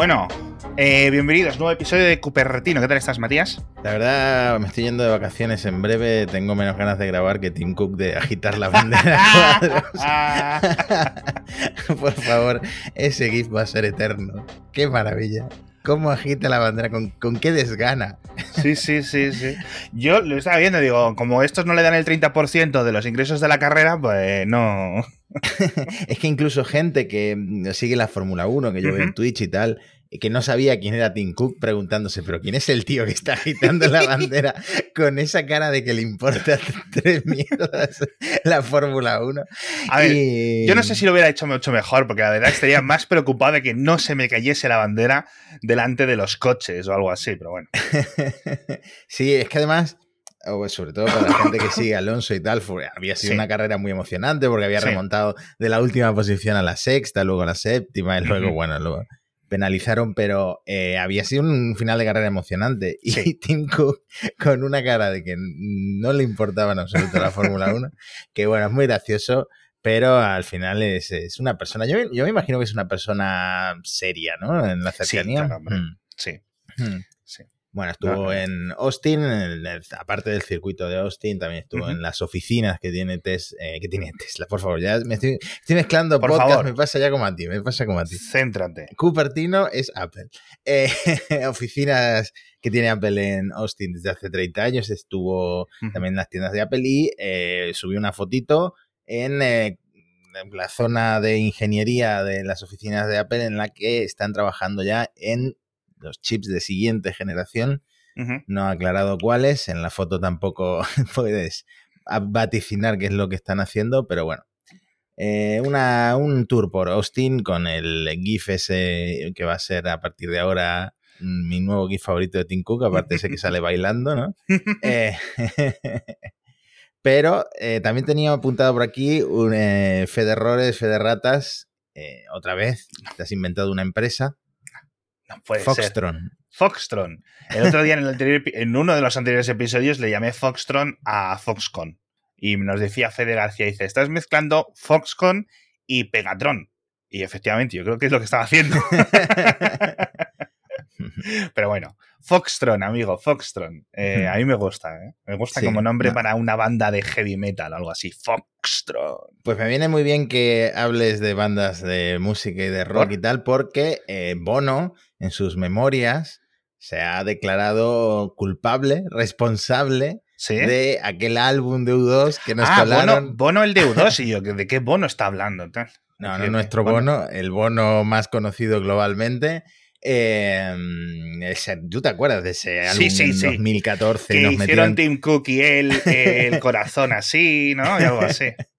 Bueno, eh, bienvenidos, nuevo episodio de Cupertino. ¿Qué tal estás, Matías? La verdad, me estoy yendo de vacaciones en breve. Tengo menos ganas de grabar que Tim Cook de agitar la bandera Por favor, ese GIF va a ser eterno. ¡Qué maravilla! ¿Cómo agita la bandera? ¿Con, ¿Con, qué desgana? Sí, sí, sí, sí. Yo lo estaba viendo, digo, como estos no le dan el 30% de los ingresos de la carrera, pues no. es que incluso gente que sigue la Fórmula 1, que yo veo en Twitch y tal, que no sabía quién era Tim Cook, preguntándose, pero ¿quién es el tío que está agitando la bandera con esa cara de que le importa tres mierdas la Fórmula 1? A ver, yo no sé si lo hubiera hecho mucho mejor, porque la verdad estaría más preocupado de que no se me cayese la bandera delante de los coches o algo así, pero bueno. sí, es que además sobre todo para la gente que sigue Alonso y tal, había sido una carrera muy emocionante porque había remontado de la última posición a la sexta, luego a la séptima y luego, bueno, luego penalizaron, pero eh, había sido un final de carrera emocionante. Y Tim Cook con una cara de que no le importaba en absoluto la Fórmula 1, que bueno, es muy gracioso, pero al final es, una persona, yo, yo, me imagino que es una persona seria, ¿no? En la cercanía. Sí, mm. Mm. sí. Bueno, estuvo en Austin, aparte del circuito de Austin, también estuvo en las oficinas que tiene, Tesla, eh, que tiene Tesla. Por favor, ya me estoy, mezclando Por podcast, favor. me pasa ya como a ti, me pasa como a ti. Céntrate. Cupertino es Apple. Eh, oficinas que tiene Apple en Austin desde hace 30 años, estuvo también en las tiendas de Apple y eh, subió una fotito en la zona de ingeniería de las oficinas de Apple en la que están trabajando ya en los chips de siguiente generación. No ha aclarado cuáles. En la foto tampoco puedes vaticinar qué es lo que están haciendo, pero bueno. Eh, una, un tour por Austin con el GIF ese que va a ser a partir de ahora mi nuevo GIF favorito de Tim Cook, aparte ese que sale bailando, ¿no? Eh, pero eh, también tenía apuntado por aquí un fe de errores, fe de ratas. otra vez, te has inventado una empresa. No puede Foxtron. Ser. Foxtron. El otro día en, el anterior, en, uno de los anteriores episodios le llamé Foxtron a Foxconn. Y nos decía Fede García, dice, estás mezclando Foxconn y Pegatron. Y efectivamente, yo creo que es lo que estaba haciendo. Pero bueno, Foxtron, amigo, Foxtron. Eh, a mí me gusta, ¿eh? Me gusta sí, como nombre no. para una banda de heavy metal, algo así. Foxtron. Pues me viene muy bien que hables de bandas de música y de rock ¿Por? y tal, porque eh, Bono, en sus memorias, se ha declarado culpable, responsable ¿Sí? de aquel álbum de U2 que nos ah, colaron. Bono, Bono, el de U2, y yo, ¿de qué Bono está hablando? Tal? No, no, nuestro bono, el bono más conocido globalmente. Eh, ese, ¿Tú te acuerdas de ese álbum sí, sí, en sí. 2014? Que nos hicieron metieron... Tim Cook y él el corazón así, ¿no? Y algo así.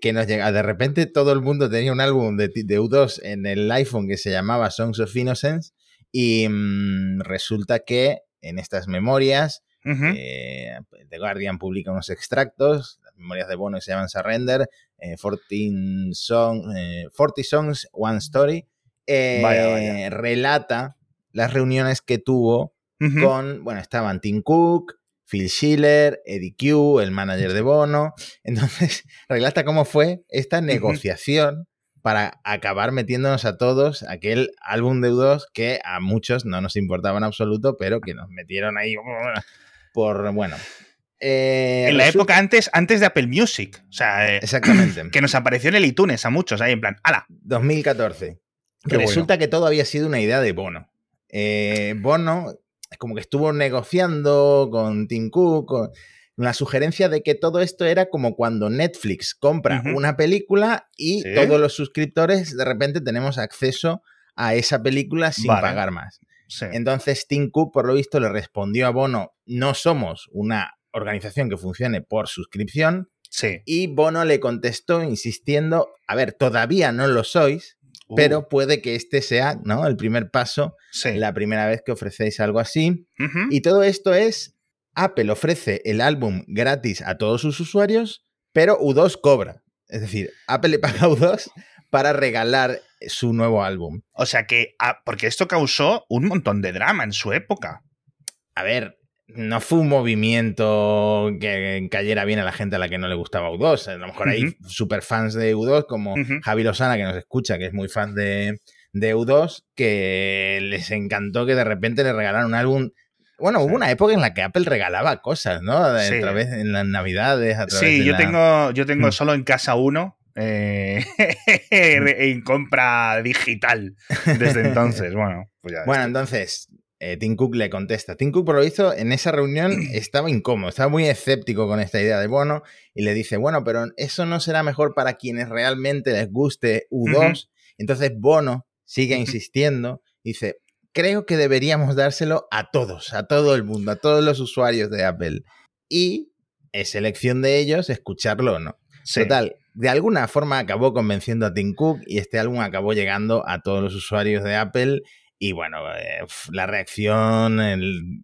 que nos llega. De repente todo el mundo tenía un álbum de, de, U2 en el iPhone que se llamaba Songs of Innocence y mmm, resulta que en estas memorias Uh -huh. eh, The Guardian publica unos extractos, las memorias de Bono que se llaman Surrender, eh, 14, song, eh, 40 Songs, One Story, eh, vaya, vaya. relata las reuniones que tuvo Uh -huh. con, bueno, estaban Tim Cook, Phil Schiller, Eddie Q, el manager de Bono. Entonces, relata cómo fue esta negociación para acabar metiéndonos a todos aquel álbum de U2 que a muchos no nos importaba en absoluto, pero que nos metieron ahí por, bueno. Eh, en la época antes, antes de Apple Music. O sea, eh, exactamente. Que nos apareció en el iTunes a muchos, ahí en plan, ¡ala! 2014. Qué Resulta bueno. que todo había sido una idea de Bono. Eh, Bono como que estuvo negociando con Tim Cook, con la sugerencia de que todo esto era como cuando Netflix compra uh -huh. una película y ¿Sí? todos los suscriptores de repente tenemos acceso a esa película sin vale. pagar más. Sí. Entonces Tim Cook, por lo visto, le respondió a Bono, no somos una organización que funcione por suscripción. Sí. Y Bono le contestó insistiendo, a ver, todavía no lo sois, uh. pero puede que este sea ¿no? el primer paso, sí. la primera vez que ofrecéis algo así. Uh -huh. Y todo esto es, Apple ofrece el álbum gratis a todos sus usuarios, pero U2 cobra. Es decir, Apple le paga a U2 para regalar su nuevo álbum. O sea que, ah, porque esto causó un montón de drama en su época. A ver, no fue un movimiento que cayera bien a la gente a la que no le gustaba U2. A lo mejor hay uh -huh. superfans de U2 como uh -huh. Javi Lozana, que nos escucha, que es muy fan de, de U2 que les encantó que de repente le regalaran un álbum bueno, hubo una época en la que Apple regalaba cosas, ¿no? A través en las navidades, a través Sí, yo tengo, yo tengo mm. solo en casa uno. Eh, en compra digital desde entonces. Bueno, pues ya. Bueno, entonces, eh, Tim Cook le contesta. Tim Cook, por lo visto, en esa reunión estaba incómodo, estaba muy escéptico con esta idea de Bono y le dice, bueno, pero eso no será mejor para quienes realmente les guste U2. Entonces Bono sigue insistiendo, dice, creo que deberíamos dárselo a todos, a todo el mundo, a todos los usuarios de Apple. Y es elección de ellos escucharlo o no. Total, de alguna forma acabó convenciendo a Tim Cook y este álbum acabó llegando a todos los usuarios de Apple. Y bueno, eh, la reacción, el,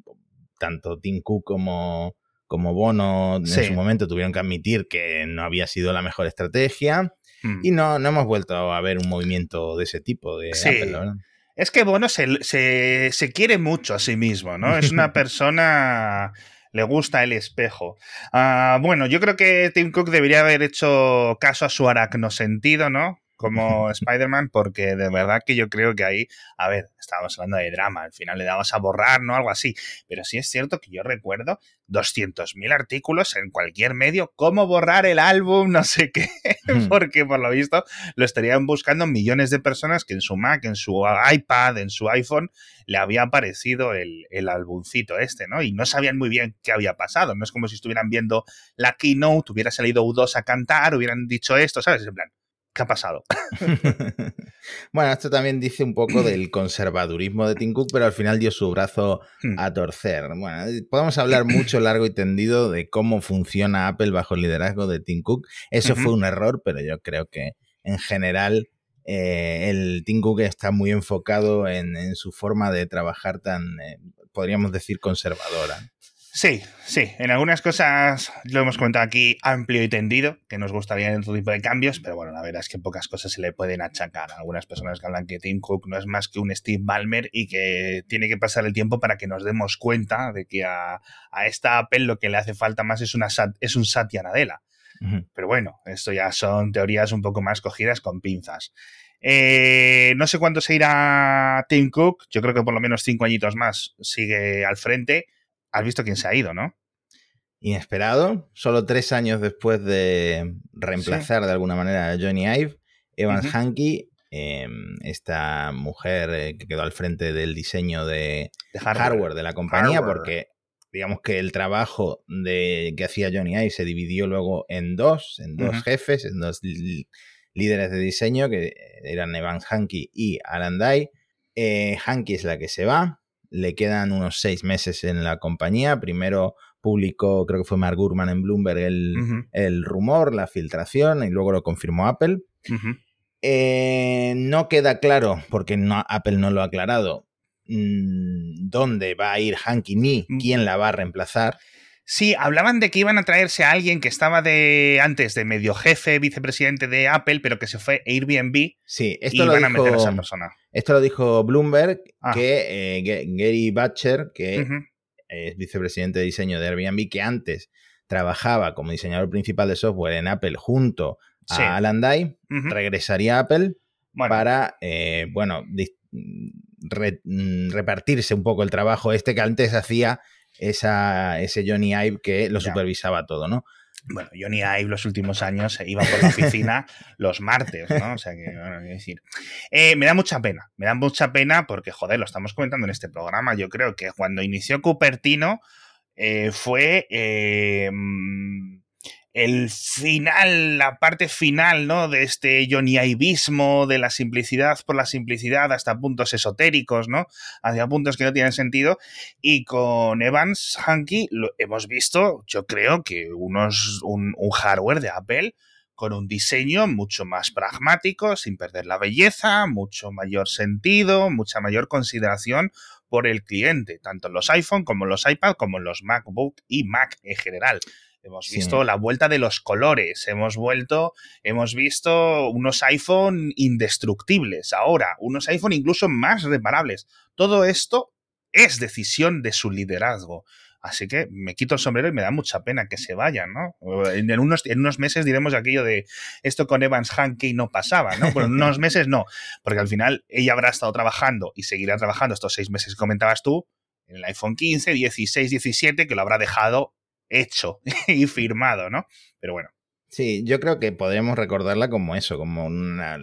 tanto Tim Cook como, como Bono en su momento tuvieron que admitir que no había sido la mejor estrategia. Mm. Y no, no hemos vuelto a ver un movimiento de ese tipo de Apple, ¿verdad? Es que Bono se, se, quiere mucho a sí mismo, ¿no? Es una persona le gusta el espejo. Ah, bueno, yo creo que Tim Cook debería haber hecho caso a su aracno sentido, ¿no? Como Spider-Man, porque de verdad que yo creo que ahí, a ver, estábamos hablando de drama, al final le dabas a borrar, ¿no? Algo así. Pero sí es cierto que yo recuerdo 200.000 artículos en cualquier medio, cómo borrar el álbum, no sé qué, porque por lo visto lo estarían buscando millones de personas que en su Mac, en su iPad, en su iPhone, le había aparecido el, el álbumcito este, ¿no? Y no sabían muy bien qué había pasado. No es como si estuvieran viendo la keynote, hubiera salido U2 a cantar, hubieran dicho esto, ¿sabes? En plan, ¿Qué ha pasado? bueno, esto también dice un poco del conservadurismo de Tim Cook, pero al final dio su brazo hmm. a torcer. Bueno, podemos hablar mucho largo y tendido de cómo funciona Apple bajo el liderazgo de Tim Cook. Eso fue un error, pero yo creo que en general eh, el Tim Cook está muy enfocado en, su forma de trabajar tan, eh, podríamos decir, conservadora. Sí, sí, en algunas cosas lo hemos comentado aquí amplio y tendido, que nos gustaría otro tipo de cambios, pero bueno, la verdad es que pocas cosas se le pueden achacar. Algunas personas que hablan que Tim Cook no es más que un Steve Ballmer y que tiene que pasar el tiempo para que nos demos cuenta de que a, esta Apple lo que le hace falta más es, una, es un Satya Nadella. Pero bueno, esto ya son teorías un poco más cogidas con pinzas. Eh, no sé cuándo se irá Tim Cook, yo creo que por lo menos cinco añitos más sigue al frente has visto quién se ha ido, ¿no? Inesperado, solo tres años después de reemplazar de alguna manera a Johnny Ive, Evans Hankey, em, esta mujer eh, que quedó al frente del diseño de, hardware. de la compañía, porque digamos que el trabajo de, que hacía Johnny Ive se dividió luego en dos, en dos jefes, en dos líderes de diseño, que eran Evans Hankey y Alan. Eh, Hankey es la que se va, le quedan unos seis meses en la compañía. Primero publicó, creo que fue Mark Gurman en Bloomberg, el, rumor, la filtración, y luego lo confirmó Apple. Eh, no queda claro, porque no, Apple no lo ha aclarado, mm, dónde va a ir Hanky ni mm. quién la va a reemplazar. Sí, hablaban de que iban a traerse a alguien que estaba de antes de medio jefe, vicepresidente de Apple, pero que se fue a Airbnb. Sí, esto lo dijo, a esa persona. Esto lo dijo Bloomberg, ah. que eh, Gary Butcher, que es vicepresidente de diseño de Airbnb, que antes trabajaba como diseñador principal de software en Apple junto a Alan Dye, regresaría a Apple para, eh, bueno, mm, repartirse un poco el trabajo este que antes hacía esa, ese Johnny Ive que lo supervisaba todo, ¿no? Bueno, Johnny Ive los últimos años se iba por la oficina los martes, ¿no? O sea que, bueno, decir. Eh, me da mucha pena, me da mucha pena porque, joder, lo estamos comentando en este programa. Yo creo que cuando inició Cupertino eh, fue. Eh, el final, la parte final, ¿no? De este Ivismo, de la simplicidad por la simplicidad hasta puntos esotéricos, ¿no? Hacia puntos que no tienen sentido. Y con Evans Hanky lo hemos visto, yo creo que unos, un, un hardware de Apple con un diseño mucho más pragmático, sin perder la belleza, mucho mayor sentido, mucha mayor consideración por el cliente, tanto en los iPhone como en los iPad, como en los MacBook y Mac en general. Hemos visto la vuelta de los colores, hemos vuelto, hemos visto unos iPhone indestructibles ahora, unos iPhone incluso más reparables. Todo esto es decisión de su liderazgo. Así que me quito el sombrero y me da mucha pena que se vayan, ¿no? En, unos, en unos meses diremos aquello de esto con Evans Hankey no pasaba, ¿no? Pero en unos meses no, porque al final ella habrá estado trabajando y seguirá trabajando estos seis meses que comentabas tú en el iPhone 15, 16, 17, que lo habrá dejado hecho y firmado, ¿no? Pero bueno. Sí, yo creo que podríamos recordarla como eso, como una,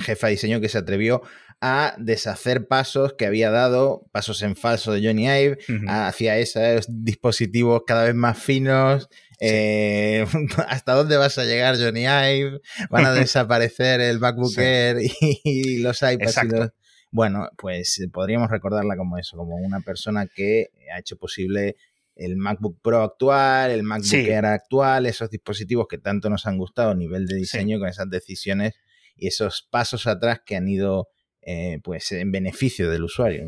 jefa de diseño que se atrevió a deshacer pasos que había dado, pasos en falso de Johnny Ive, hacia esos dispositivos cada vez más finos. Eh, ¿Hasta dónde vas a llegar, Johnny Ive? Van a desaparecer el MacBook Air y, los iPads. Bueno, pues podríamos recordarla como eso, como una persona que ha hecho posible el MacBook Pro actual, el MacBook Air actual, esos dispositivos que tanto nos han gustado a nivel de diseño con esas decisiones y esos pasos atrás que han ido eh, pues en beneficio del usuario.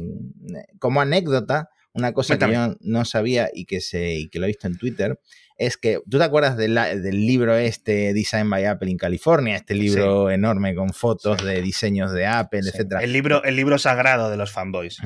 Como anécdota, una cosa que yo no sabía y que, se, y que lo he visto en Twitter es que, ¿tú te acuerdas del libro este Design by Apple in California? Este libro enorme con fotos de diseños de Apple, etcétera. El libro, el libro sagrado de los fanboys.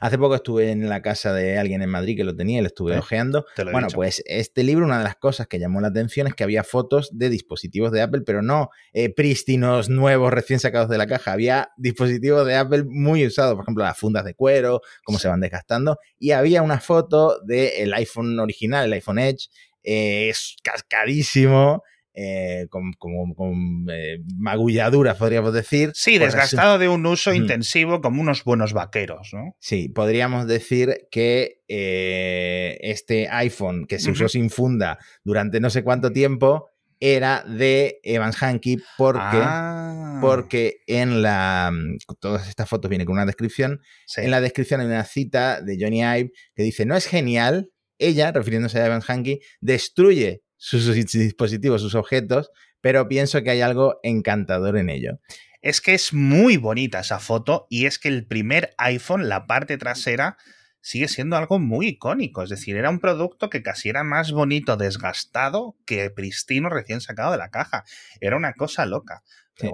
Hace poco estuve en la casa de alguien en Madrid que lo tenía y lo estuve ojeando. Bueno, pues este libro, una de las cosas que llamó la atención es que había fotos de dispositivos de Apple, pero no eh, prístinos, nuevos, recién sacados de la caja. Había dispositivos de Apple muy usados, por ejemplo, las fundas de cuero, cómo se van desgastando. Y había una foto del iPhone original, el iPhone Edge, es cascadísimo. Eh, con, con, eh, magulladuras, podríamos decir. Sí, desgastado de un uso intensivo como unos buenos vaqueros, ¿no? Sí, podríamos decir que eh, este iPhone que se usó sin funda durante no sé cuánto tiempo era de Evans Hankey porque, ah. porque en la... Todas estas fotos vienen con una descripción. En la descripción hay una cita de Johnny Ive que dice, no es genial ella, refiriéndose a Evan Hankey, destruye sus, dispositivos, sus objetos, pero pienso que hay algo encantador en ello. Es que es muy bonita esa foto y es que el primer iPhone, la parte trasera, sigue siendo algo muy icónico. Es decir, era un producto que casi era más bonito desgastado que pristino recién sacado de la caja. Era una cosa loca.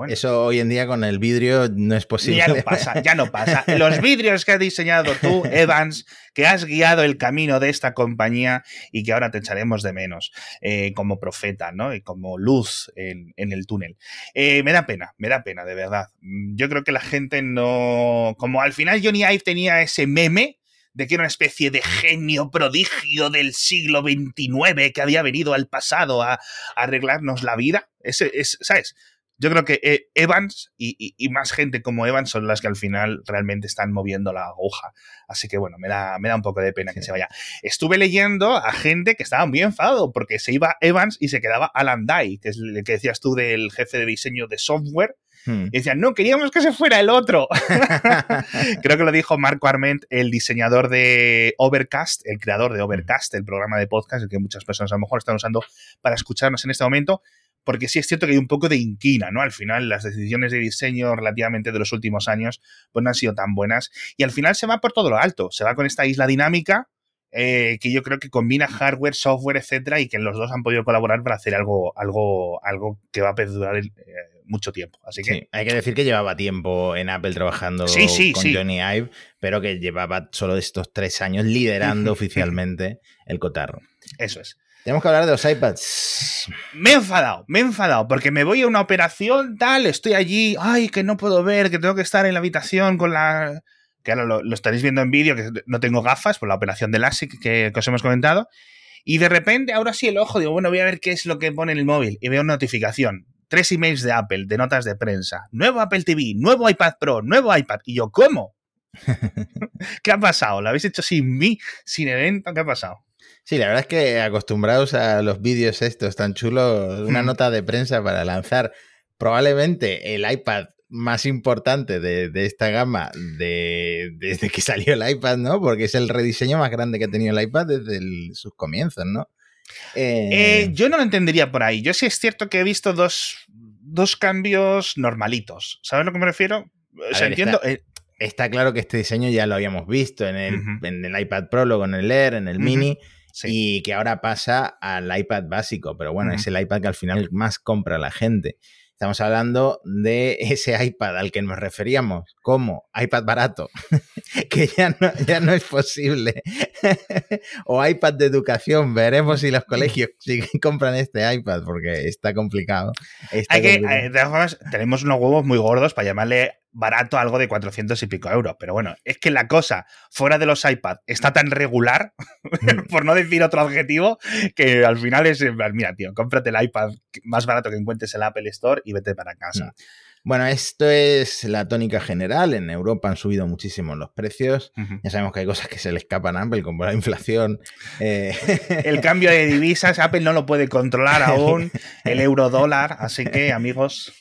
Eso hoy en día con el vidrio no es posible. Ya no pasa, ya no pasa. Los vidrios que has diseñado tú, Evans, que has guiado el camino de esta compañía y que ahora te echaremos de menos eh, como profeta, ¿no? Y como luz en, el túnel. Eh, me da pena, me da pena, de verdad. Yo creo que la gente no. Como al final Johnny Ive tenía ese meme de que era una especie de genio prodigio del siglo XXIX que había venido al pasado a, a arreglarnos la vida. Ese, es, ¿sabes? yo creo que eh, Evans y, más gente como Evans son las que al final realmente están moviendo la aguja. Así que bueno, me da, me da un poco de pena que se vaya. Estuve leyendo a gente que estaba muy enfadado porque se iba Evans y se quedaba Alan Dye, que es el que decías tú del jefe de diseño de software. Hmm. Y decían, no, queríamos que se fuera el otro. Creo que lo dijo Marco Arment, el diseñador de Overcast, el creador de Overcast, el programa de podcast, que muchas personas a lo mejor están usando para escucharnos en este momento porque sí es cierto que hay un poco de inquina, ¿no? Al final las decisiones de diseño relativamente de los últimos años pues no han sido tan buenas y al final se va por todo lo alto, se va con esta isla dinámica eh, que yo creo que combina hardware, software, etcétera, y que los dos han podido colaborar para hacer algo, algo, algo que va a perdurar eh, mucho tiempo. Así que hay que decir que llevaba tiempo en Apple trabajando con Johnny Ive, pero que llevaba solo estos tres años liderando oficialmente el cotarro. Eso es. Tenemos que hablar de los iPads. Me he enfadado, me he enfadado, porque me voy a una operación, tal, estoy allí, ay, que no puedo ver, que tengo que estar en la habitación con la... Que ahora lo, estaréis viendo en vídeo, que no tengo gafas por la operación de LASIK que, que, os hemos comentado. Y de repente, ahora sí el ojo, digo, bueno, voy a ver qué es lo que pone en el móvil. Y veo una notificación. Tres emails de Apple, de notas de prensa. Nuevo Apple TV, nuevo iPad Pro, nuevo iPad. Y yo, ¿cómo? ¿Qué ha pasado? ¿Lo habéis hecho sin mí, sin evento? ¿Qué ha pasado? Sí, la verdad es que acostumbrados a los vídeos estos tan chulos, una nota de prensa para lanzar probablemente el iPad más importante de, esta gama de, desde que salió el iPad, ¿no? Porque es el rediseño más grande que ha tenido el iPad desde sus comienzos, ¿no? Eh, eh, yo no lo entendería por ahí. Yo sí es cierto que he visto dos, cambios normalitos. ¿Sabes a lo que me refiero? O sea, entiendo. Eh, está, claro que este diseño ya lo habíamos visto en el, en el iPad Pro, luego en el Air, en el Mini y que ahora pasa al iPad básico, pero bueno, es el iPad que al final más compra la gente. Estamos hablando de ese iPad al que nos referíamos. Como iPad barato, que ya no, ya no es posible. o iPad de educación, veremos si los colegios compran este iPad porque está complicado. Hay que, eh, tenemos unos huevos muy gordos para llamarle barato algo de 400 y pico euros. Pero bueno, es que la cosa fuera de los iPad está tan regular, mm. por no decir otro adjetivo, que al final es, mira, tío, cómprate el iPad más barato que encuentres en el Apple Store y vete para casa. Mm. Bueno, esto es la tónica general. En Europa han subido muchísimo los precios. Ya sabemos que hay cosas que se le escapan a Apple, como la inflación. Eh, el cambio de divisas, Apple no lo puede controlar aún. El euro dólar. Así que, amigos.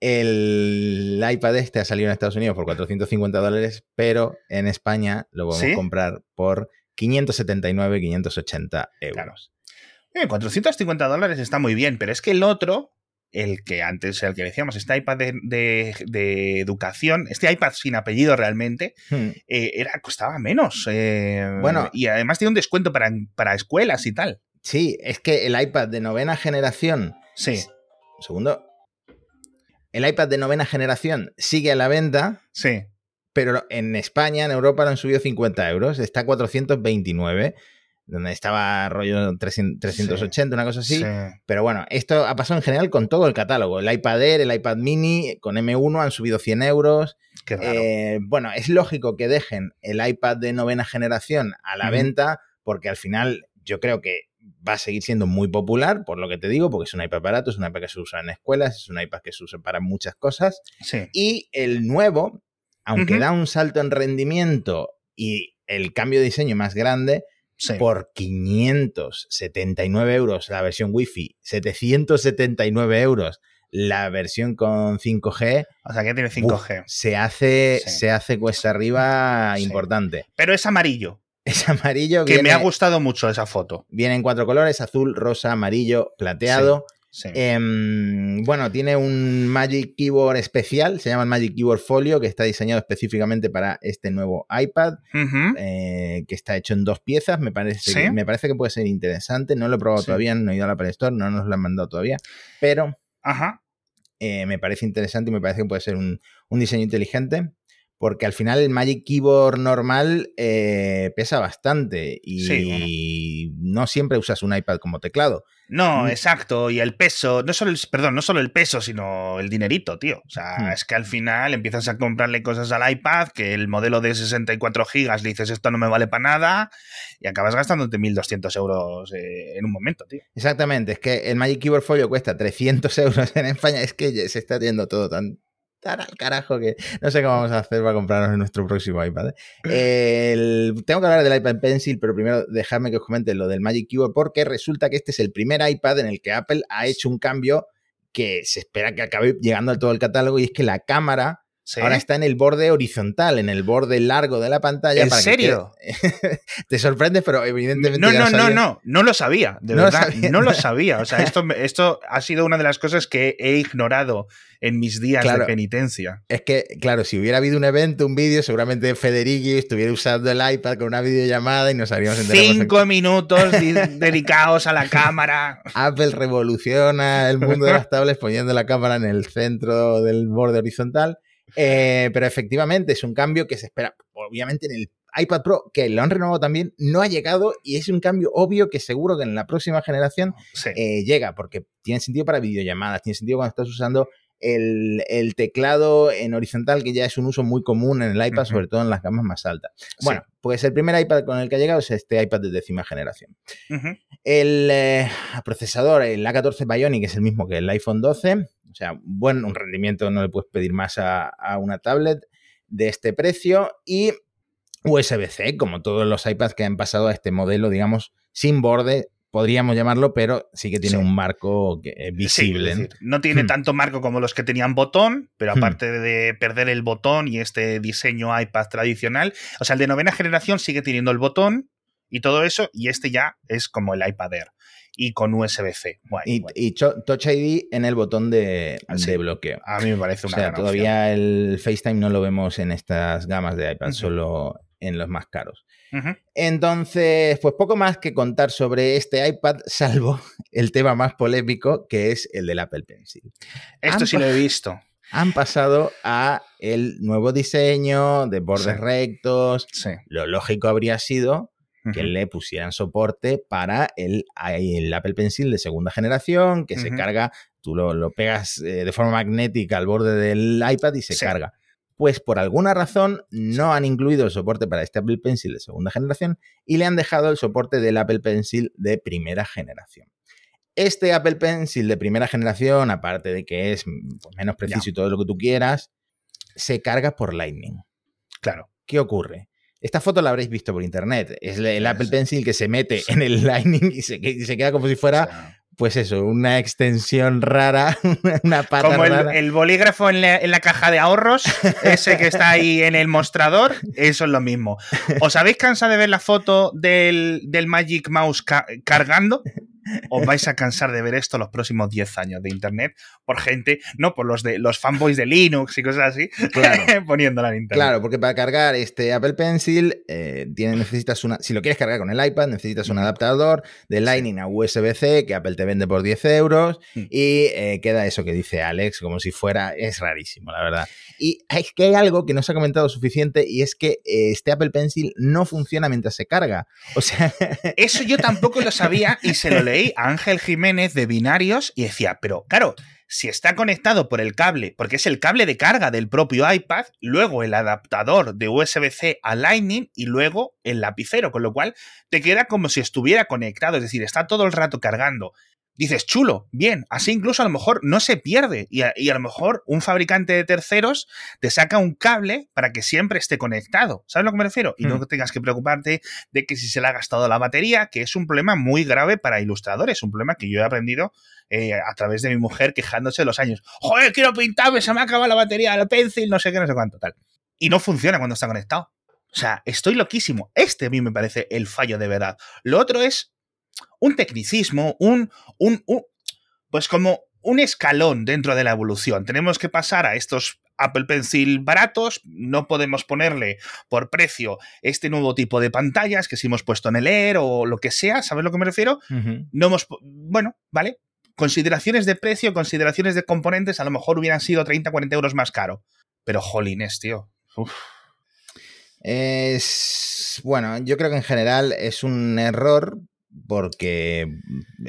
El iPad este ha salido en Estados Unidos por 450 dólares, pero en España lo podemos comprar por 579, 580 euros. 450 eh, dólares está muy bien, pero es que el otro, el que antes, el que decíamos, este iPad de, educación, este iPad sin apellido realmente, hmm. eh, era, costaba menos. Eh, bueno, y además tiene un descuento para, para escuelas y tal. Sí, es que el iPad de novena generación. Sí. Un segundo. El iPad de novena generación sigue a la venta. Sí. Pero en España, en Europa, lo han subido 50 euros. Está a 429 donde estaba rollo 380, una cosa así. Pero bueno, esto ha pasado en general con todo el catálogo. El iPad Air, el iPad Mini, con M1 han subido 100 euros. Eh, bueno, es lógico que dejen el iPad de novena generación a la venta, porque al final yo creo que va a seguir siendo muy popular, por lo que te digo, porque es un iPad barato, es un iPad que se usa en escuelas, es un iPad que se usa para muchas cosas. Y el nuevo, aunque da un salto en rendimiento y el cambio de diseño más grande, por 579 euros la versión Wi-Fi, 779 euros la versión con 5G. O sea, que tiene 5G. se, hace, se hace cuesta arriba importante. Pero es amarillo. Es amarillo. Que me ha gustado mucho esa foto. Viene en cuatro colores: azul, rosa, amarillo, plateado. Em, bueno, tiene un Magic Keyboard especial, se llama el Magic Keyboard Folio, que está diseñado específicamente para este nuevo iPad, eh, que está hecho en dos piezas. Me parece, que, me parece que puede ser interesante. No lo he probado todavía, no he ido a la Play Store, no nos lo han mandado todavía, pero eh, me parece interesante y me parece que puede ser un, un diseño inteligente porque al final el Magic Keyboard normal eh, pesa bastante y no siempre usas un iPad como teclado. No, mm. exacto, y el peso, no solo el, perdón, no solo el peso, sino el dinerito, tío. O sea, hmm. es que al final empiezas a comprarle cosas al iPad, que el modelo de 64 gigas le dices esto no me vale para nada, y acabas gastándote 1.200 euros eh, en un momento, tío. Exactamente, es que el Magic Keyboard Folio cuesta 300 euros en España, es que se está haciendo todo tan al carajo que no sé cómo vamos a hacer para comprarnos nuestro próximo iPad. ¿eh? tengo que hablar del iPad Pencil, pero primero dejadme que os comente lo del Magic Keyboard porque resulta que este es el primer iPad en el que Apple ha hecho un cambio que se espera que acabe llegando a todo el catálogo y es que la cámara Ahora está en el borde horizontal, en el borde largo de la pantalla. ¿En serio? te sorprende, pero evidentemente. No, no, no, no, no lo sabía, de verdad. no lo sabía. O sea, esto, esto ha sido una de las cosas que he ignorado en mis días de penitencia. Es que, claro, si hubiera habido un evento, un vídeo, seguramente Federighi estuviera usando el iPad con una videollamada y nos haríamos enterado. Cinco minutos dedicados a la cámara. Apple revoluciona el mundo de las tablets poniendo la cámara en el centro del borde horizontal. Eh, pero efectivamente es un cambio que se espera, obviamente en el iPad Pro, que lo han renovado también, no ha llegado y es un cambio obvio que seguro que en la próxima generación eh, llega, porque tiene sentido para videollamadas, tiene sentido cuando estás usando el, teclado en horizontal, que ya es un uso muy común en el iPad, sobre todo en las gamas más altas. Bueno, pues el primer iPad con el que ha llegado es este iPad de décima generación. El eh, procesador, el A14 Bionic, es el mismo que el iPhone 12 o sea, buen un rendimiento no le puedes pedir más a, una tablet de este precio. Y USB-C, como todos los iPads que han pasado a este modelo, digamos, sin borde, podríamos llamarlo, pero sí que tiene un marco visible. no tiene hmm. tanto marco como los que tenían botón, pero hmm. aparte de perder el botón y este diseño iPad tradicional, o sea, el de novena generación sigue teniendo el botón y todo eso, y este ya es como el iPad Air y con USB-C. y, Touch ID en el botón de, ah, bloqueo. A mí me parece una o sea, todavía el FaceTime no lo vemos en estas gamas de iPad, solo en los más caros. Entonces, pues poco más que contar sobre este iPad, salvo el tema más polémico, que es el del Apple Pencil. Esto sí lo he visto. Han pasado a el nuevo diseño de bordes rectos. Lo lógico habría sido que le pusieran soporte para el, el, Apple Pencil de segunda generación, que se carga, tú lo, pegas eh, de forma magnética al borde del iPad y se carga pues por alguna razón no han incluido el soporte para este Apple Pencil de segunda generación y le han dejado el soporte del Apple Pencil de primera generación. Este Apple Pencil de primera generación, aparte de que es mm, pues, menos preciso y todo lo que tú quieras, se carga por Lightning. Claro. ¿Qué ocurre? Esta foto la habréis visto por internet. Es el Apple Pencil que se mete en el Lightning y se, queda como si fuera pues eso, una extensión rara, una pata Como el, bolígrafo en la, caja de ahorros, ese que está ahí en el mostrador, eso es lo mismo. ¿Os habéis cansado de ver la foto del, Magic Mouse cargando? Os vais a cansar de ver esto los próximos 10 años de internet por gente, no por los de los fanboys de Linux y cosas así, claro. poniéndola en internet. Claro, porque para cargar este Apple Pencil eh, necesitas una, si lo quieres cargar con el iPad, necesitas un adaptador de Lightning a USB-C que Apple te vende por 10 euros mm. y eh, queda eso que dice Alex, como si fuera, es rarísimo, la verdad. Y es que hay algo que no se ha comentado suficiente y es que eh, este Apple Pencil no funciona mientras se carga. O sea, eso yo tampoco lo sabía y se lo leí a Ángel Jiménez de binarios y decía, pero claro, si está conectado por el cable, porque es el cable de carga del propio iPad, luego el adaptador de USB-C a Lightning y luego el lapicero, con lo cual te queda como si estuviera conectado, es decir, está todo el rato cargando dices, chulo, bien, así incluso a lo mejor no se pierde y a, lo mejor un fabricante de terceros te saca un cable para que siempre esté conectado. ¿Sabes a lo que me refiero? Y no hmm. tengas que preocuparte de que si se le ha gastado la batería, que es un problema muy grave para ilustradores, un problema que yo he aprendido eh, a través de mi mujer quejándose de los años. Joder, quiero pintarme, se me ha acabado la batería del pencil, no sé qué, no sé cuánto, tal. Y no funciona cuando está conectado. O sea, estoy loquísimo. Este a mí me parece el fallo de verdad. Lo otro es un tecnicismo, un, un, pues como un escalón dentro de la evolución. Tenemos que pasar a estos Apple Pencil baratos, no podemos ponerle por precio este nuevo tipo de pantallas que si hemos puesto en el Air o lo que sea, ¿sabes a lo que me refiero? No hemos, bueno, vale, consideraciones de precio, consideraciones de componentes, a lo mejor hubieran sido 30, 40 euros más caro. Pero jolines, tío. Es. Bueno, yo creo que en general es un error porque mm,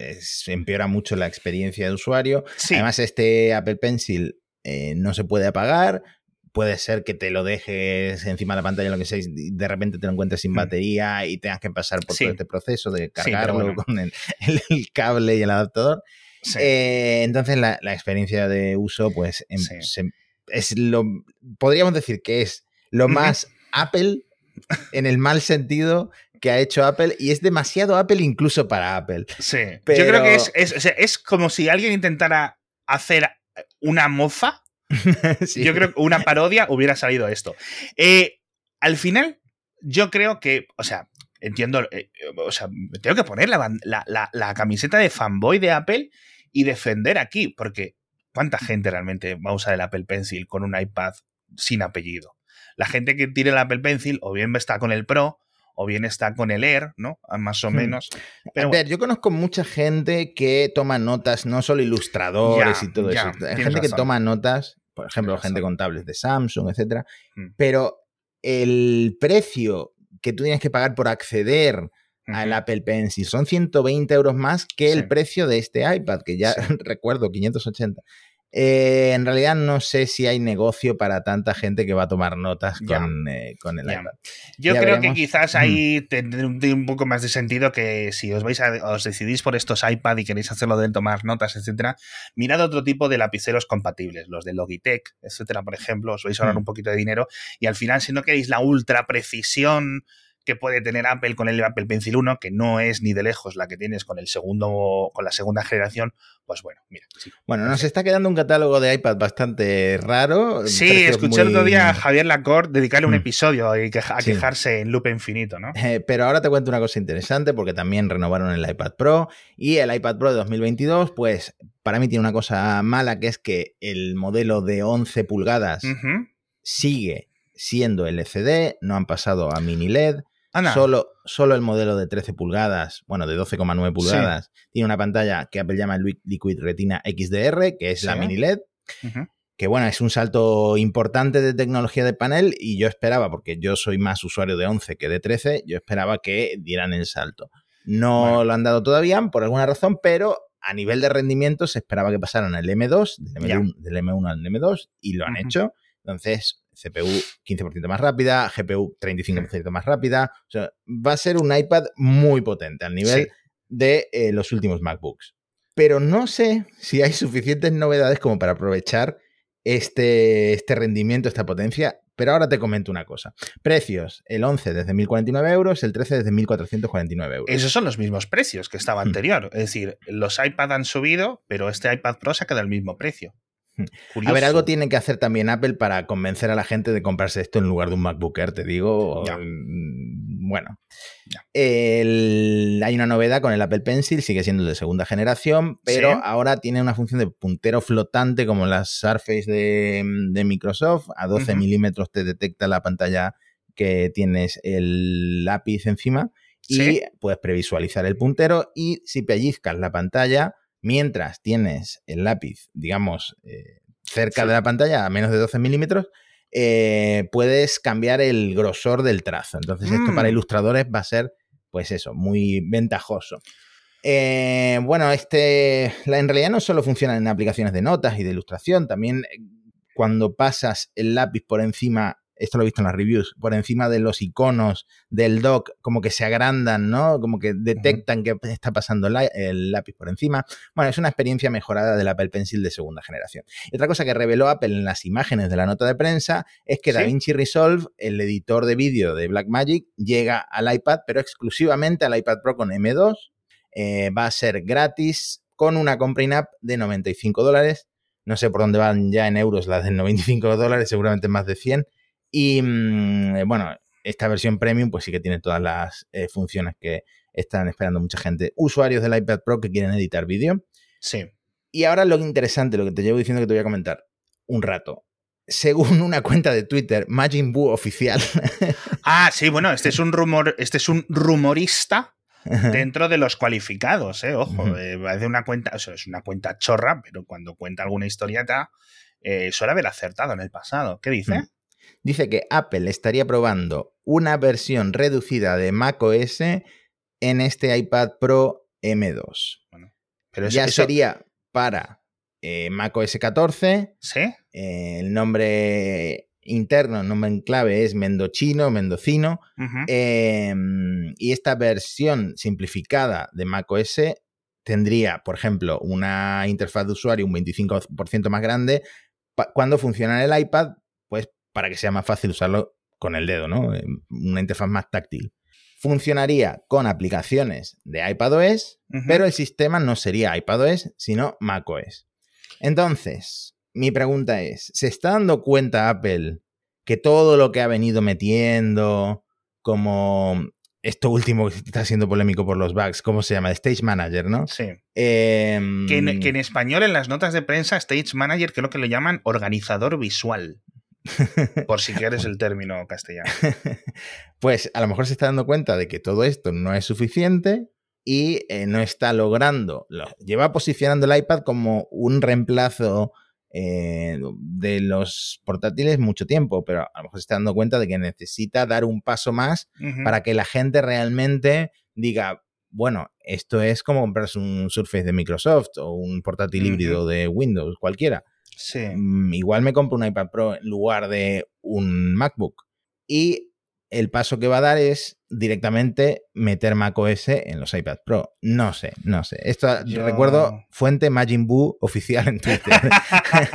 empeora mucho la experiencia de usuario. Además, este Apple Pencil eh, no se puede apagar. Puede ser que te lo dejes encima de la pantalla, lo que sea, y de repente te lo encuentres sin mm. batería y tengas que pasar por todo este proceso de cargarlo con el, cable y el adaptador. Eh, entonces, la, experiencia de uso, pues, em, es lo. Podríamos decir que es lo más Apple en el mal sentido que ha hecho Apple y es demasiado Apple incluso para Apple. Sí, yo creo que es, es, como si alguien intentara hacer una mofa. Yo creo que una parodia hubiera salido esto. Eh, al final, yo creo que, o sea, entiendo, eh, o sea, tengo que poner la, la, camiseta de fanboy de Apple y defender aquí, porque ¿cuánta gente realmente va a usar el Apple Pencil con un iPad sin apellido? La gente que tire el Apple Pencil o bien está con el Pro o bien está con el Air, ¿no? Ah, más o hmm. menos. a ver, yo conozco mucha gente que toma notas, no solo ilustradores y todo eso. Hay gente que toma notas, por ejemplo, gente con tablets de Samsung, etcétera. Hmm. Pero el precio que tú tienes que pagar por acceder al Apple Pencil son 120 euros más que el precio de este iPad, que ya recuerdo, 580. Eh, en realidad no sé si hay negocio para tanta gente que va a tomar notas con, eh, el iPad. Yo creo que quizás ahí tendrá un poco más de sentido que si os vais a, os decidís por estos iPad y queréis hacerlo de tomar notas, etcétera, mirad otro tipo de lapiceros compatibles, los de Logitech, etcétera, por ejemplo, os vais a ahorrar un poquito de dinero y al final si no queréis la ultra precisión que puede tener Apple con el Apple Pencil 1, que no es ni de lejos la que tienes con el segundo, con la segunda generación, pues bueno, mira. Bueno, nos está quedando un catálogo de iPad bastante raro. Sí, escuché el otro día a Javier Lacorte dedicarle un mm. episodio a quejarse en loop infinito, ¿no? Eh, pero ahora te cuento una cosa interesante, porque también renovaron el iPad Pro y el iPad Pro de 2022, pues para mí tiene una cosa mala, que es que el modelo de 11 pulgadas sigue siendo LCD, no han pasado a mini LED. Solo, solo el modelo de 13 pulgadas, bueno, de 12,9 pulgadas, tiene una pantalla que Apple llama Liquid Retina XDR, que es la mini LED. Que bueno, es un salto importante de tecnología de panel y yo esperaba, porque yo soy más usuario de 11 que de 13, yo esperaba que dieran el salto. No lo han dado todavía por alguna razón, pero a nivel de rendimiento se esperaba que pasaran el M2, del, M 1 al M2, y lo han hecho. Entonces, CPU 15% más rápida, GPU 35% más rápida. O sea, va a ser un iPad muy potente al nivel de eh, los últimos MacBooks. Pero no sé si hay suficientes novedades como para aprovechar este, este rendimiento, esta potencia. Pero ahora te comento una cosa. Precios, el 11 desde 1.049 euros, el 13 desde 1.449 euros. Esos son los mismos precios que estaba hmm. anterior. Es decir, los iPad han subido, pero este iPad Pro se ha quedado al mismo precio. A ver, algo tiene que hacer también Apple para convencer a la gente de comprarse esto en lugar de un MacBook Air, te digo. Mm, bueno. hay una novedad con el Apple Pencil, sigue siendo de segunda generación, pero ahora tiene una función de puntero flotante como las Surface de, Microsoft. A 12 milímetros te detecta la pantalla que tienes el lápiz encima y puedes previsualizar el puntero y si pellizcas la pantalla mientras tienes el lápiz, digamos, eh, cerca de la pantalla, a menos de 12 milímetros, eh, puedes cambiar el grosor del trazo. Entonces, esto para mm. ilustradores va a ser, pues eso, muy ventajoso. Eh, bueno, este en realidad no solo funciona en aplicaciones de notas y de ilustración, también cuando pasas el lápiz por encima esto lo he visto en las reviews, por encima de los iconos del dock, como que se agrandan, ¿no? Como que detectan que está pasando el lápiz por encima. Bueno, es una experiencia mejorada del Apple Pencil de segunda generación. Y otra cosa que reveló Apple en las imágenes de la nota de prensa es que DaVinci Resolve, el editor de vídeo de Blackmagic, llega al iPad, pero exclusivamente al iPad Pro con M2. Eh, va a ser gratis con una compra in-app de 95 dólares. No sé por dónde van ya en euros las de 95 dólares, seguramente más de 100. Y mm, eh, bueno, esta versión premium pues sí que tiene todas las eh, funciones que están esperando mucha gente. Usuarios del iPad Pro que quieren editar vídeo. Sí. Y ahora lo interesante, lo que te llevo diciendo que te voy a comentar un rato. Según una cuenta de Twitter, Majin Buu oficial. ah, sí, bueno, este es un rumor, este es un rumorista dentro de los cualificados, ¿eh? Ojo, eh, de una cuenta, o sea, es una cuenta chorra, pero cuando cuenta alguna historieta, suele haber acertado en el pasado. ¿Qué dice? Mm dice que Apple estaría probando una versión reducida de macOS en este iPad Pro M2. pero ya sería para eh, macOS 14. Sí. Eh, el nombre interno, el nombre en clave es Mendochino, Mendocino. Em, y esta versión simplificada de macOS tendría, por ejemplo, una interfaz de usuario un 25% más grande. Cuando funciona en el iPad, para que sea más fácil usarlo con el dedo, ¿no? Eh, una interfaz más táctil. Funcionaría con aplicaciones de iPadOS, pero el sistema no sería iPadOS, sino macOS. Entonces, mi pregunta es, ¿se está dando cuenta Apple que todo lo que ha venido metiendo, como esto último que está siendo polémico por los bugs, ¿cómo se llama? Stage Manager, ¿no? Sí. Em, que, en, que, en, español, en las notas de prensa, Stage Manager creo que lo llaman organizador visual. Por si quieres el término castellano. Pues a lo mejor se está dando cuenta de que todo esto no es suficiente y eh, no está logrando. lleva posicionando el iPad como un reemplazo eh, de los portátiles mucho tiempo, pero a lo mejor se está dando cuenta de que necesita dar un paso más para que la gente realmente diga, bueno, esto es como comprarse un Surface de Microsoft o un portátil híbrido de Windows, cualquiera. Mm, igual me compro un iPad Pro en lugar de un MacBook. Y el paso que va a dar es directamente meter macOS en los iPad Pro. No sé, no sé. Esto recuerdo fuente Majin Buu oficial en Twitter.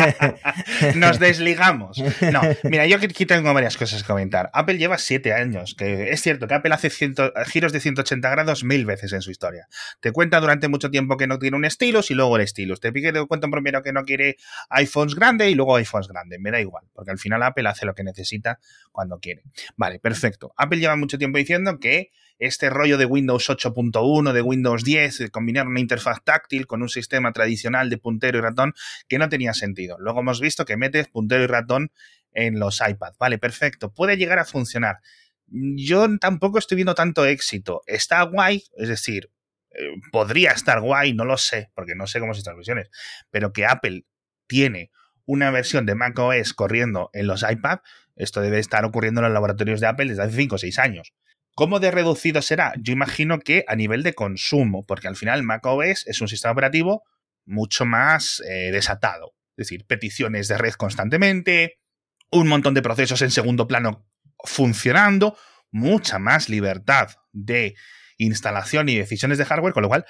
Nos desligamos. No, mira, yo aquí tengo varias cosas que comentar. Apple lleva siete años, que es cierto que Apple hace giros de 180 grados mil veces en su historia. Te cuenta durante mucho tiempo que no tiene un estilo y luego el estilo. Te pique te cuenta primero que no quiere iPhones grandes y luego iPhones grandes. Me da igual, porque al final Apple hace lo que necesita cuando quiere. Vale, perfecto. Apple lleva mucho tiempo diciendo que este rollo de Windows 8.1, de Windows 10, combinar una interfaz táctil con un sistema tradicional de puntero y ratón, que no tenía sentido. Luego hemos visto que metes puntero y ratón en los iPads. Vale, perfecto. Puede llegar a funcionar. yo tampoco estoy viendo tanto éxito. Está guay, es decir, eh, podría estar guay, no lo sé, porque no sé cómo son estas versiones, pero que Apple tiene una versión de macOS corriendo en los iPad, esto debe estar ocurriendo en los laboratorios de Apple desde hace 5 o 6 años. ¿Cómo de reducido será? Yo imagino que a nivel de consumo, porque al final macOS es un sistema operativo mucho más eh, desatado. Es decir, peticiones de red constantemente, un montón de procesos en segundo plano funcionando, mucha más libertad de instalación y decisiones de hardware, con lo cual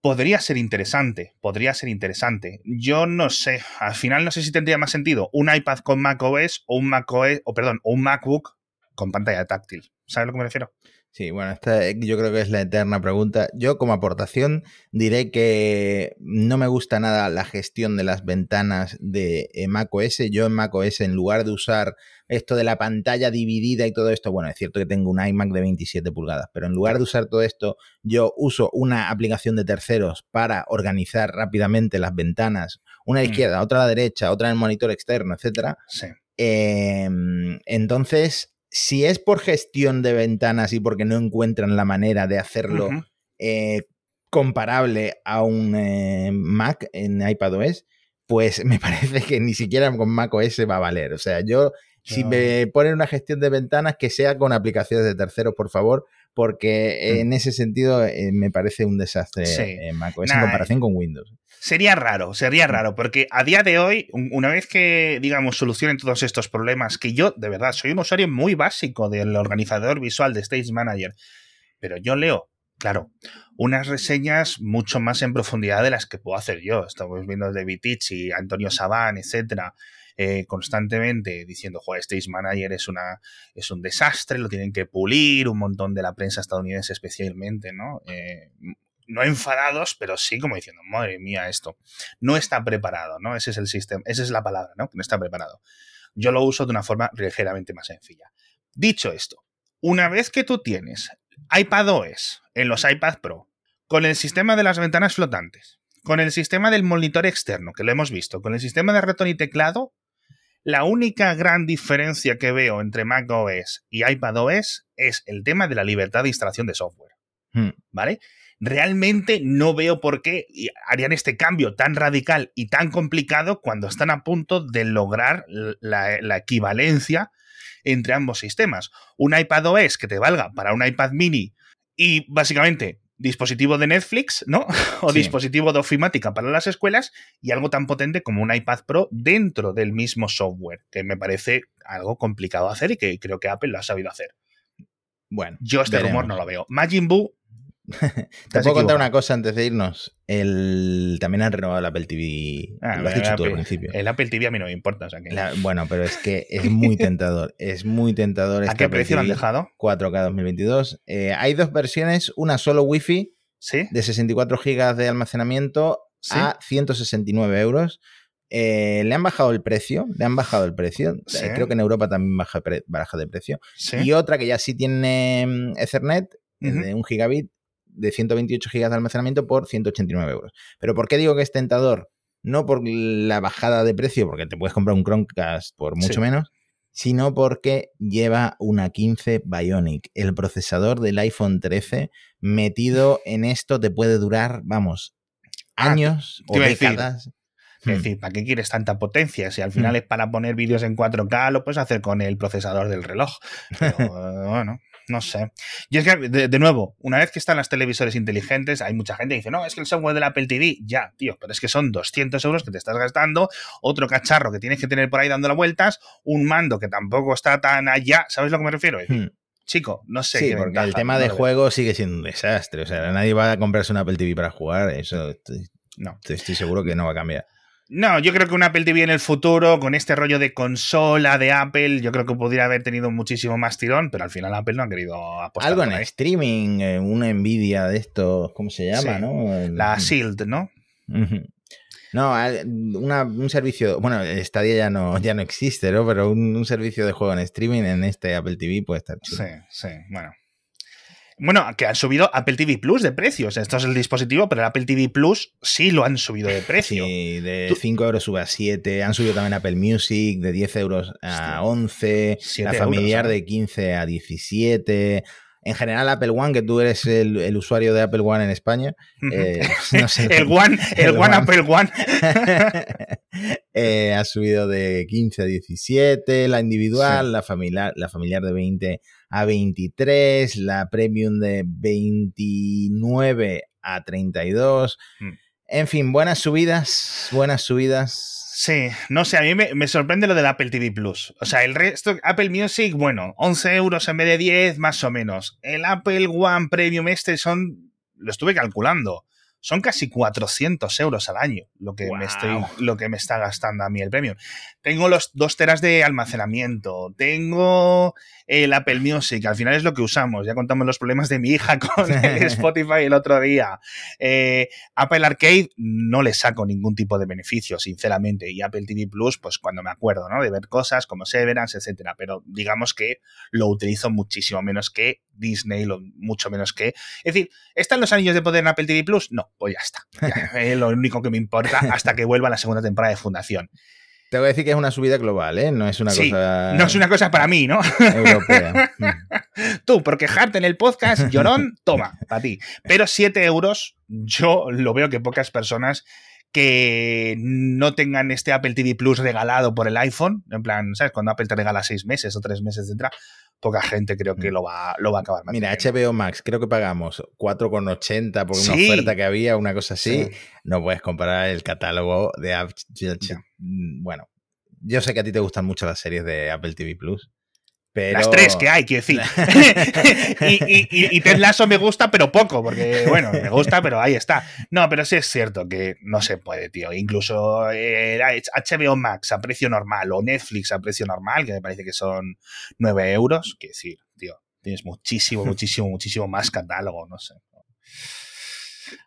podría ser interesante, podría ser interesante. Yo no sé, al final no sé si tendría más sentido un iPad con macOS o un macOS, o perdón, un MacBook con pantalla táctil. ¿Sabes a lo que me refiero? Sí, bueno, esta yo creo que es la eterna pregunta. Yo como aportación diré que no me gusta nada la gestión de las ventanas de eh, macOS. Yo en macOS, en lugar de usar esto de la pantalla dividida y todo esto, bueno, es cierto que tengo un iMac de 27 pulgadas, pero en lugar de usar todo esto, yo uso una aplicación de terceros para organizar rápidamente las ventanas, una a la mm. izquierda, otra a la derecha, otra en el monitor externo, etcétera. Sí. Em, entonces, si es por gestión de ventanas y porque no encuentran la manera de hacerlo eh, comparable a un eh, Mac en iPadOS, pues me parece que ni siquiera con macOS va a valer. O sea, yo, si me ponen una gestión de ventanas, que sea con aplicaciones de terceros, por favor, porque mm. en ese sentido eh, me parece un desastre macOS en comparación con Windows. Sería raro, sería mm. raro, porque a día de hoy, una vez que, digamos, solucionen todos estos problemas, que yo, de verdad, soy un usuario muy básico del organizador visual de Stage Manager, pero yo leo, claro, unas reseñas mucho más en profundidad de las que puedo hacer yo. Estamos viendo de Vitici, Antonio Sabán, etcétera, eh, constantemente diciendo, joder, Stage Manager es, una, es un desastre, lo tienen que pulir, un montón de la prensa estadounidense especialmente, ¿no? Eh, no enfadados, pero sí como diciendo, madre mía, esto no está preparado, ¿no? Ese es el sistema, esa es la palabra, ¿no? Que no está preparado. Yo lo uso de una forma ligeramente más sencilla. Dicho esto, una vez que tú tienes iPadOS en los iPad Pro, con el sistema de las ventanas flotantes, con el sistema del monitor externo, que lo hemos visto, con el sistema de ratón y teclado, la única gran diferencia que veo entre macOS y iPadOS es el tema de la libertad de instalación de software. Hmm. ¿Vale? Realmente no veo por qué harían este cambio tan radical y tan complicado cuando están a punto de lograr la, equivalencia entre ambos sistemas. Un iPad OS que te valga para un iPad mini y básicamente dispositivo de Netflix, ¿no? o dispositivo de ofimática para las escuelas y algo tan potente como un iPad Pro dentro del mismo software, que me parece algo complicado de hacer y que creo que Apple lo ha sabido hacer. Bueno, yo este rumor no lo veo. Majin Buu Te puedo contar una cosa antes de irnos. El, también han renovado el Apple TV. Ah, lo has dicho tú al principio. El Apple TV a mí no me importa. bueno, pero es que es muy tentador. es muy tentador. ¿A este qué precio lo han dejado? 4K 2022. Eh, hay dos versiones. Una solo Wi-Fi de 64 GB de almacenamiento a 169 euros. Eh, le han bajado el precio, le han bajado el precio. Eh, creo que en Europa también baja, baja de precio. Y otra que ya sí tiene mm, Ethernet, de un gigabit, de 128 GB de almacenamiento por 189 euros. Pero ¿por qué digo que es tentador? No por la bajada de precio, porque te puedes comprar un Chromecast por mucho menos, sino porque lleva una 15 Bionic. El procesador del iPhone 13 metido en esto te puede durar, vamos, ah, años o décadas. Es hmm. decir, ¿para qué quieres tanta potencia? Si al final hmm. es para poner vídeos en 4K, lo puedes hacer con el procesador del reloj. Pero, bueno, no sé. Y es que, de, nuevo, una vez que están las televisores inteligentes, hay mucha gente que dice, no, es que el software del Apple TV, ya, tío, pero es que son 200 euros que te estás gastando, otro cacharro que tienes que tener por ahí dando las vueltas, un mando que tampoco está tan allá, ¿sabes a lo que me refiero? Hmm. Chico, no sé. Sí, porque el tema de juego sigue siendo un desastre. O sea, nadie va a comprarse un Apple TV para jugar. Eso no. estoy seguro que no va a cambiar. No, yo creo que un Apple TV en el futuro, con este rollo de consola de Apple, yo creo que podría haber tenido muchísimo más tirón, pero al final Apple no ha querido apostar. Algo en streaming, eh, una Nvidia de estos, ¿cómo se llama? ¿no? La Shield, ¿no? No, un servicio, bueno, Stadia ya no, ya no existe, ¿no? Pero un, servicio de juego en streaming en este Apple TV puede estar chido. Sí, sí, bueno. Bueno, que han subido Apple TV Plus de precios. Esto es el dispositivo, pero el Apple TV Plus sí lo han subido de precio. Sí, de 5 euros sube a 7. Han subido también Apple Music de 10 euros a 11. La familiar de 15 a 17 en general Apple One, que tú eres el, usuario de Apple One en España. Eh, el One, el, One, Apple One. Eh, ha subido de 15 a 17, la individual, la, familiar, la familiar de 20 a 23, la premium de 29 a 32. Mm. En fin, buenas subidas, buenas subidas Sí, no sé, a mí me, sorprende lo del Apple TV Plus. O sea, el resto, Apple Music, bueno, 11 euros en vez de 10, más o menos. El Apple One Premium este son, lo estuve calculando, son casi 400 euros al año lo que, me, estoy, lo que me está gastando a mí el Premium. Tengo los 2 teras de almacenamiento, tengo el Apple Music, al final es lo que usamos. Ya contamos los problemas de mi hija con el Spotify el otro día. Eh, Apple Arcade no le saco ningún tipo de beneficio, sinceramente. Y Apple TV Plus, pues cuando me acuerdo, ¿no? De ver cosas como Severance, etcétera. Pero digamos que lo utilizo muchísimo menos que Disney, lo, mucho menos que. Es decir, ¿están los anillos de poder en Apple TV Plus? No, pues ya está. es lo único que me importa hasta que vuelva la segunda temporada de Fundación. Te voy a decir que es una subida global, ¿eh? No es una cosa. No es una cosa para mí, ¿no? Europea. Tú, por quejarte en el podcast, llorón, toma, para ti. Pero 7 euros, yo lo veo que pocas personas que no tengan este Apple TV Plus regalado por el iPhone, en plan, ¿sabes? Cuando Apple te regala 6 meses o 3 meses, etcétera, poca gente creo que mm. lo va, lo va a acabar. Mira, HBO Max, creo que pagamos 4,80 por una oferta que había, una cosa así. No puedes comparar el catálogo de Apple. Mm, bueno, yo sé que a ti te gustan mucho las series de Apple TV Plus. Las tres que hay, quiero decir. y, y, Ted Lasso me gusta, pero poco, porque, bueno, me gusta, pero ahí está. No, pero sí es cierto que no se puede, tío. Incluso HBO eh, Max a precio normal o Netflix a precio normal, que me parece que son 9 euros, quiero decir, tío, tienes muchísimo, muchísimo, muchísimo más catálogo, no sé.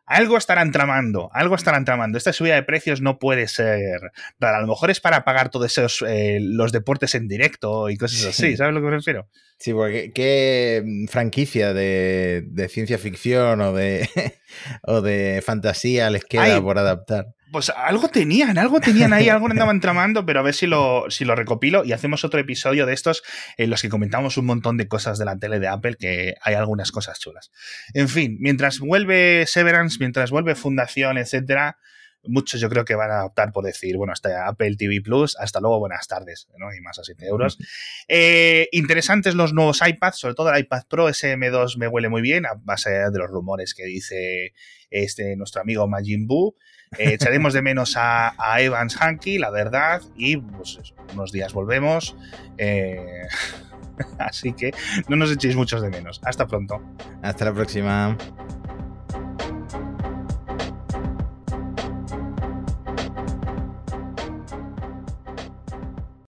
Algo estarán tramando, algo estarán tramando. Esta subida de precios no puede ser A lo mejor es para pagar todos esos eh, los deportes en directo y cosas así, ¿sabes lo que me refiero? Sí, porque qué franquicia de, ciencia ficción o de, o de fantasía les queda por adaptar. Pues algo tenían, algo tenían ahí, algo andaban tramando, pero a ver si lo, si lo recopilo y hacemos otro episodio de estos en los que comentamos un montón de cosas de la tele de Apple, que hay algunas cosas chulas. En fin, mientras vuelve Severance, mientras vuelve Fundación, etcétera, muchos yo creo que van a optar por decir, bueno, hasta Apple TV Plus, hasta luego, buenas tardes, ¿no? Y más a 7 euros. Eh, interesantes los nuevos iPads, sobre todo el iPad Pro SM2 me huele muy bien, a base de los rumores que dice este nuestro amigo Majin Buu. Eh, echaremos de menos a, Evans Hanky, la verdad, y pues unos días volvemos. Eh, así que no nos echéis muchos de menos. Hasta pronto. Hasta la próxima.